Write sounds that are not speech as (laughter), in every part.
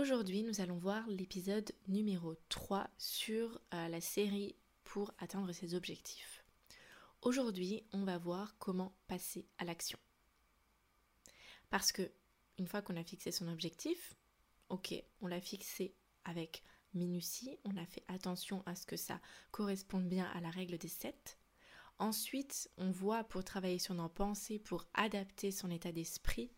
Aujourd'hui, nous allons voir l'épisode numéro 3 sur euh, la série pour atteindre ses objectifs. Aujourd'hui, on va voir comment passer à l'action. Parce que une fois qu'on a fixé son objectif, ok, on l'a fixé avec minutie, on a fait attention à ce que ça corresponde bien à la règle des 7. Ensuite, on voit pour travailler sur nos pensées, pour adapter son état d'esprit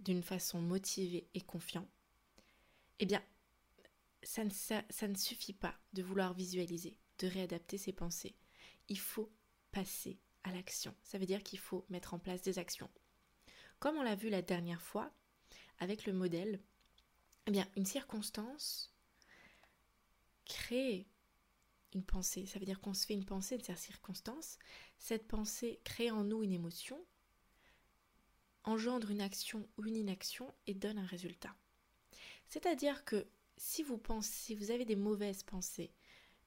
d'une façon motivée et confiant, eh bien, ça ne, ça, ne suffit pas de vouloir visualiser, de réadapter ses pensées. Il faut passer à l'action. Ça veut dire qu'il faut mettre en place des actions. Comme on l'a vu la dernière fois avec le modèle, eh bien, une circonstance crée une pensée. Ça veut dire qu'on se fait une pensée de cette circonstance. Cette pensée crée en nous une émotion engendre une action ou une inaction et donne un résultat. C'est-à-dire que si vous pensez, si vous avez des mauvaises pensées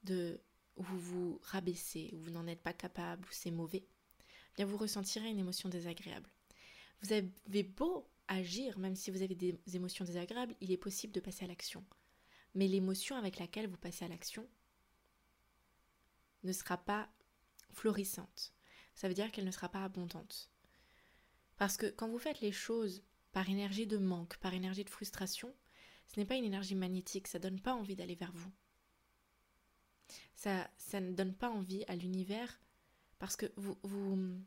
de où vous vous rabaissez, où vous n'en êtes pas capable, où c'est mauvais, eh bien vous ressentirez une émotion désagréable. Vous avez beau agir, même si vous avez des émotions désagréables, il est possible de passer à l'action. Mais l'émotion avec laquelle vous passez à l'action ne sera pas florissante. Ça veut dire qu'elle ne sera pas abondante. Parce que quand vous faites les choses par énergie de manque, par énergie de frustration, ce n'est pas une énergie magnétique, ça ne donne pas envie d'aller vers vous. Ça, ça ne donne pas envie à l'univers parce que vous, vous,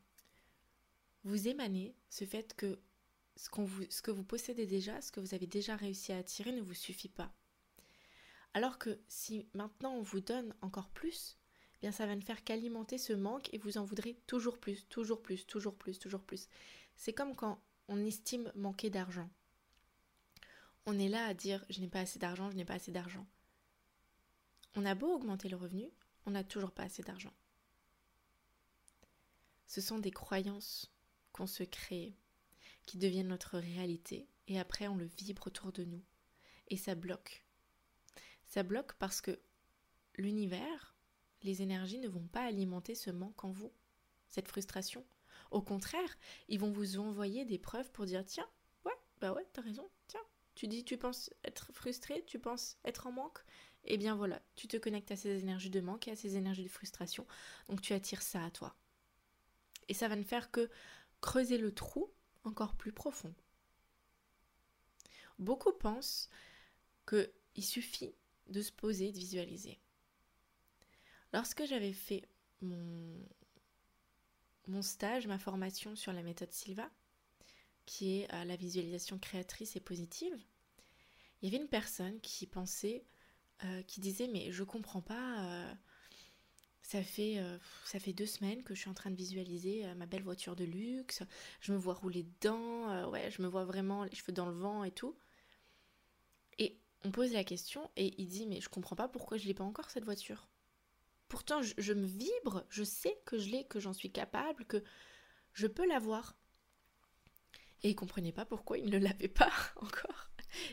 vous émanez ce fait que ce, vous, ce que vous possédez déjà, ce que vous avez déjà réussi à attirer ne vous suffit pas. Alors que si maintenant on vous donne encore plus, eh bien ça va ne faire qu'alimenter ce manque et vous en voudrez toujours plus, toujours plus, toujours plus, toujours plus. C'est comme quand on estime manquer d'argent. On est là à dire je n'ai pas assez d'argent, je n'ai pas assez d'argent. On a beau augmenter le revenu, on n'a toujours pas assez d'argent. Ce sont des croyances qu'on se crée, qui deviennent notre réalité, et après on le vibre autour de nous. Et ça bloque. Ça bloque parce que l'univers, les énergies ne vont pas alimenter ce manque en vous, cette frustration. Au contraire, ils vont vous envoyer des preuves pour dire tiens, ouais, bah ouais, t'as raison, tiens, tu dis tu penses être frustré, tu penses être en manque, eh bien voilà, tu te connectes à ces énergies de manque et à ces énergies de frustration, donc tu attires ça à toi. Et ça va ne faire que creuser le trou encore plus profond. Beaucoup pensent qu'il suffit de se poser, de visualiser. Lorsque j'avais fait mon, mon stage, ma formation sur la méthode Silva, qui est euh, la visualisation créatrice et positive, il y avait une personne qui pensait, euh, qui disait mais je comprends pas, euh, ça fait ça fait deux semaines que je suis en train de visualiser ma belle voiture de luxe, je me vois rouler dedans, ouais, je me vois vraiment les cheveux dans le vent et tout. Et on pose la question et il dit mais je comprends pas pourquoi je l'ai pas encore cette voiture. Pourtant, je, me vibre, je sais que je l'ai, que j'en suis capable, que je peux l'avoir. Et il comprenait pas pourquoi il ne l'avait pas (laughs) encore.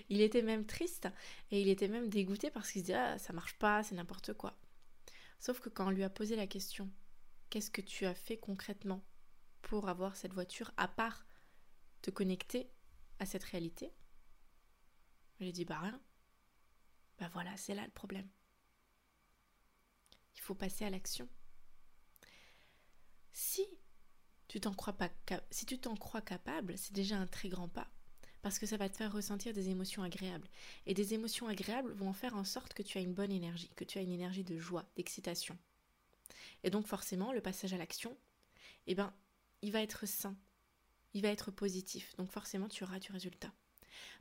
Il était même triste et il était même dégoûté parce qu'il se disait ah, ça marche pas, c'est n'importe quoi. Sauf que quand on lui a posé la question qu'est-ce que tu as fait concrètement pour avoir cette voiture à part te connecter à cette réalité? J'ai dit bah rien. Bah voilà, c'est là le problème. Il faut passer à l'action. Si tu t'en crois pas capable, c'est déjà un très grand pas parce que ça va te faire ressentir des émotions agréables et des émotions agréables vont faire en sorte que tu as une bonne énergie, que tu as une énergie de joie, d'excitation. Et donc forcément, le passage à l'action, eh ben, il va être sain, il va être positif. Donc forcément, tu auras du résultat.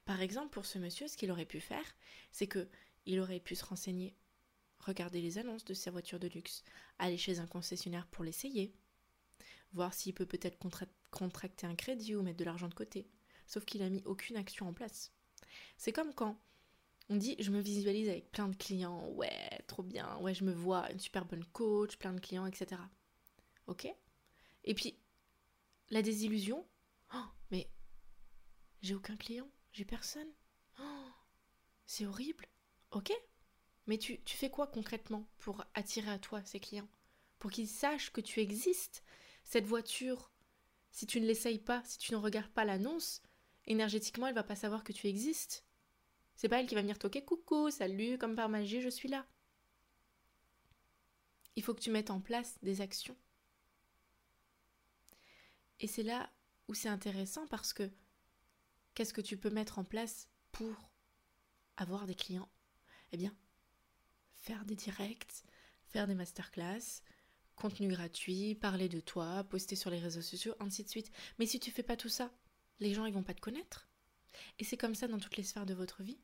Par exemple, pour ce monsieur, ce qu'il aurait pu faire, c'est que il aurait pu se renseigner regarder les annonces de sa voiture de luxe, aller chez un concessionnaire pour l'essayer, voir s'il peut peut-être contracter un crédit ou mettre de l'argent de côté. Sauf qu'il n'a mis aucune action en place. C'est comme quand on dit je me visualise avec plein de clients, ouais, trop bien, ouais, je me vois une super bonne coach, plein de clients, etc. Ok Et puis, la désillusion, oh, mais j'ai aucun client, j'ai personne. Oh, c'est horrible. Ok Mais tu, fais quoi concrètement pour attirer à toi ces clients? Pour qu'ils sachent que tu existes Cette voiture, si tu ne l'essayes pas, si tu ne regardes pas l'annonce, énergétiquement, elle va pas savoir que tu existes. C'est pas elle qui va venir toquer coucou, salut, comme par magie, je suis là. Il faut que tu mettes en place des actions. Et c'est là où c'est intéressant parce que qu'est-ce que tu peux mettre en place pour avoir des clients? Eh bien, faire des directs, faire des masterclass, contenu gratuit, parler de toi, poster sur les réseaux sociaux, ainsi de suite. Mais si tu fais pas tout ça, les gens ils vont pas te connaître. Et c'est comme ça dans toutes les sphères de votre vie.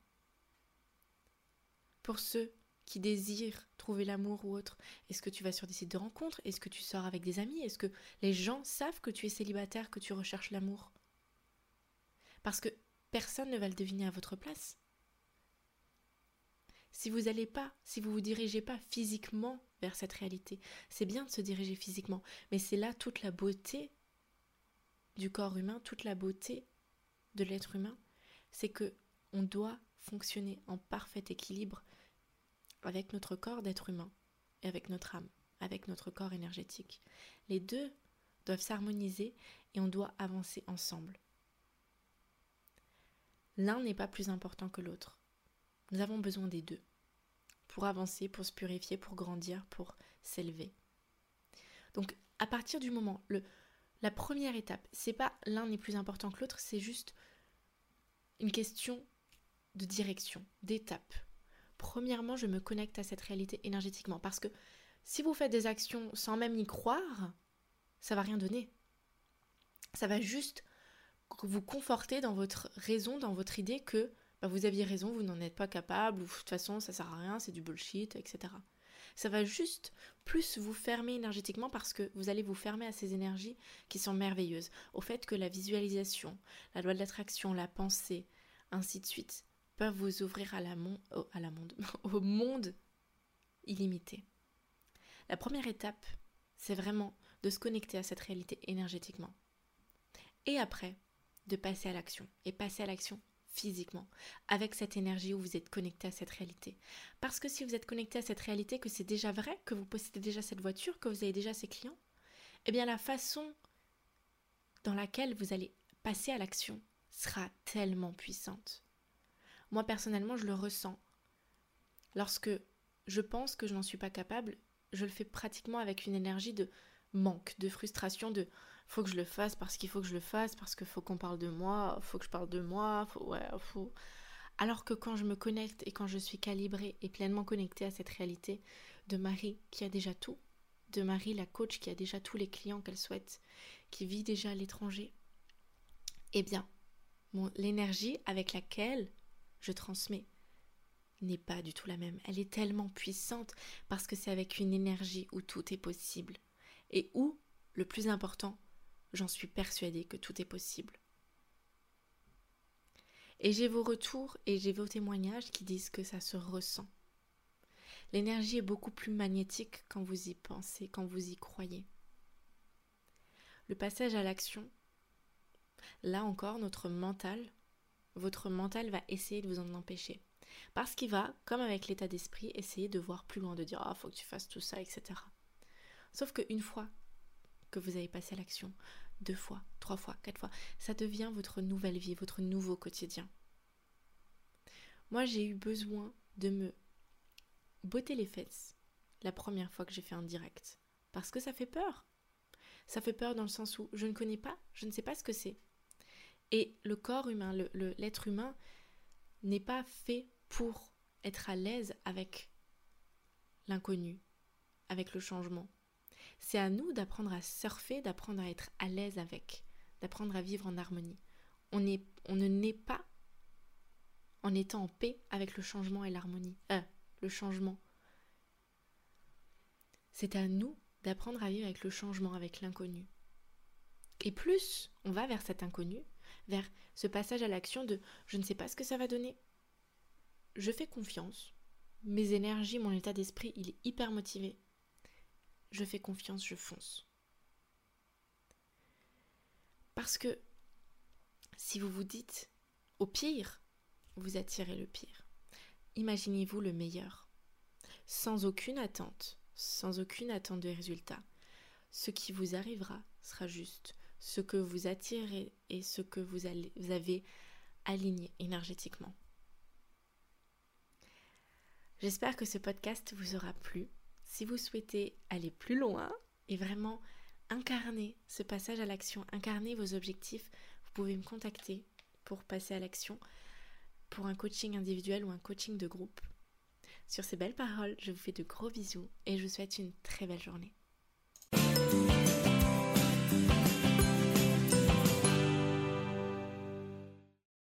Pour ceux qui désirent trouver l'amour ou autre, est-ce que tu vas sur des sites de rencontres? Est-ce que tu sors avec des amis? Est-ce que les gens savent que tu es célibataire, que tu recherches l'amour? Parce que personne ne va le deviner à votre place. Si vous n'allez pas, si vous vous dirigez pas physiquement vers cette réalité, c'est bien de se diriger physiquement, mais c'est là toute la beauté du corps humain, toute la beauté de l'être humain, c'est que on doit fonctionner en parfait équilibre avec notre corps d'être humain et avec notre âme, avec notre corps énergétique. Les deux doivent s'harmoniser et on doit avancer ensemble. L'un n'est pas plus important que l'autre. Nous avons besoin des deux pour avancer, pour se purifier, pour grandir, pour s'élever. Donc à partir du moment, le, la première étape, c'est pas l'un n'est plus important que l'autre, c'est juste une question de direction, d'étape. Premièrement, je me connecte à cette réalité énergétiquement parce que si vous faites des actions sans même y croire, ça va rien donner. Ça va juste vous conforter dans votre raison, dans votre idée que bah, vous aviez raison, vous n'en êtes pas capable, ou de toute façon ça sert à rien, c'est du bullshit, etc. Ça va juste plus vous fermer énergétiquement parce que vous allez vous fermer à ces énergies qui sont merveilleuses. Au fait que la visualisation, la loi de l'attraction, la pensée, ainsi de suite, peuvent vous ouvrir à (laughs) au monde illimité. La première étape, c'est vraiment de se connecter à cette réalité énergétiquement. Et après, de passer à l'action. Et passer à l'action physiquement, avec cette énergie où vous êtes connecté à cette réalité. Parce que si vous êtes connecté à cette réalité, que c'est déjà vrai, que vous possédez déjà cette voiture, que vous avez déjà ces clients, eh bien la façon dans laquelle vous allez passer à l'action sera tellement puissante. Moi personnellement, je le ressens. Lorsque je pense que je n'en suis pas capable, je le fais pratiquement avec une énergie de manque, de frustration, de faut que je le fasse parce qu'il faut que je le fasse, parce qu'il faut qu'on parle de moi, faut que je parle de moi, faut, ouais, faut. Alors que quand je me connecte et quand je suis calibrée et pleinement connectée à cette réalité de Marie qui a déjà tout, de Marie la coach qui a déjà tous les clients qu'elle souhaite, qui vit déjà à l'étranger, eh bien, l'énergie avec laquelle je transmets n'est pas du tout la même. Elle est tellement puissante parce que c'est avec une énergie où tout est possible et où, le plus important, j'en suis persuadée que tout est possible. Et j'ai vos retours et j'ai vos témoignages qui disent que ça se ressent. L'énergie est beaucoup plus magnétique quand vous y pensez, quand vous y croyez. Le passage à l'action, là encore, notre mental, votre mental va essayer de vous en empêcher. Parce qu'il va, comme avec l'état d'esprit, essayer de voir plus loin, de dire Ah, faut que tu fasses tout ça, etc. Sauf qu'une fois que vous avez passé à l'action, deux fois, trois fois, quatre fois, ça devient votre nouvelle vie, votre nouveau quotidien. Moi, j'ai eu besoin de me botter les fesses la première fois que j'ai fait un direct. Parce que ça fait peur. Ça fait peur dans le sens où je ne connais pas, je ne sais pas ce que c'est. Et le corps humain, l'être humain n'est pas fait pour être à l'aise avec l'inconnu, avec le changement. C'est à nous d'apprendre à surfer, d'apprendre à être à l'aise avec, d'apprendre à vivre en harmonie. On, est, on ne naît pas en étant en paix avec le changement et l'harmonie. Euh, le changement. C'est à nous d'apprendre à vivre avec le changement, avec l'inconnu. Et plus on va vers cet inconnu, vers ce passage à l'action de je ne sais pas ce que ça va donner, je fais confiance. Mes énergies, mon état d'esprit, il est hyper motivé. Je fais confiance, je fonce. Parce que si vous vous dites au pire, vous attirez le pire. Imaginez-vous le meilleur, sans aucune attente, sans aucune attente de résultat. Ce qui vous arrivera sera juste ce que vous attirez et ce que vous, vous avez aligné énergétiquement. J'espère que ce podcast vous aura plu. Si vous souhaitez aller plus loin et vraiment incarner ce passage à l'action, incarner vos objectifs, vous pouvez me contacter pour passer à l'action pour un coaching individuel ou un coaching de groupe. Sur ces belles paroles, je vous fais de gros bisous et je vous souhaite une très belle journée.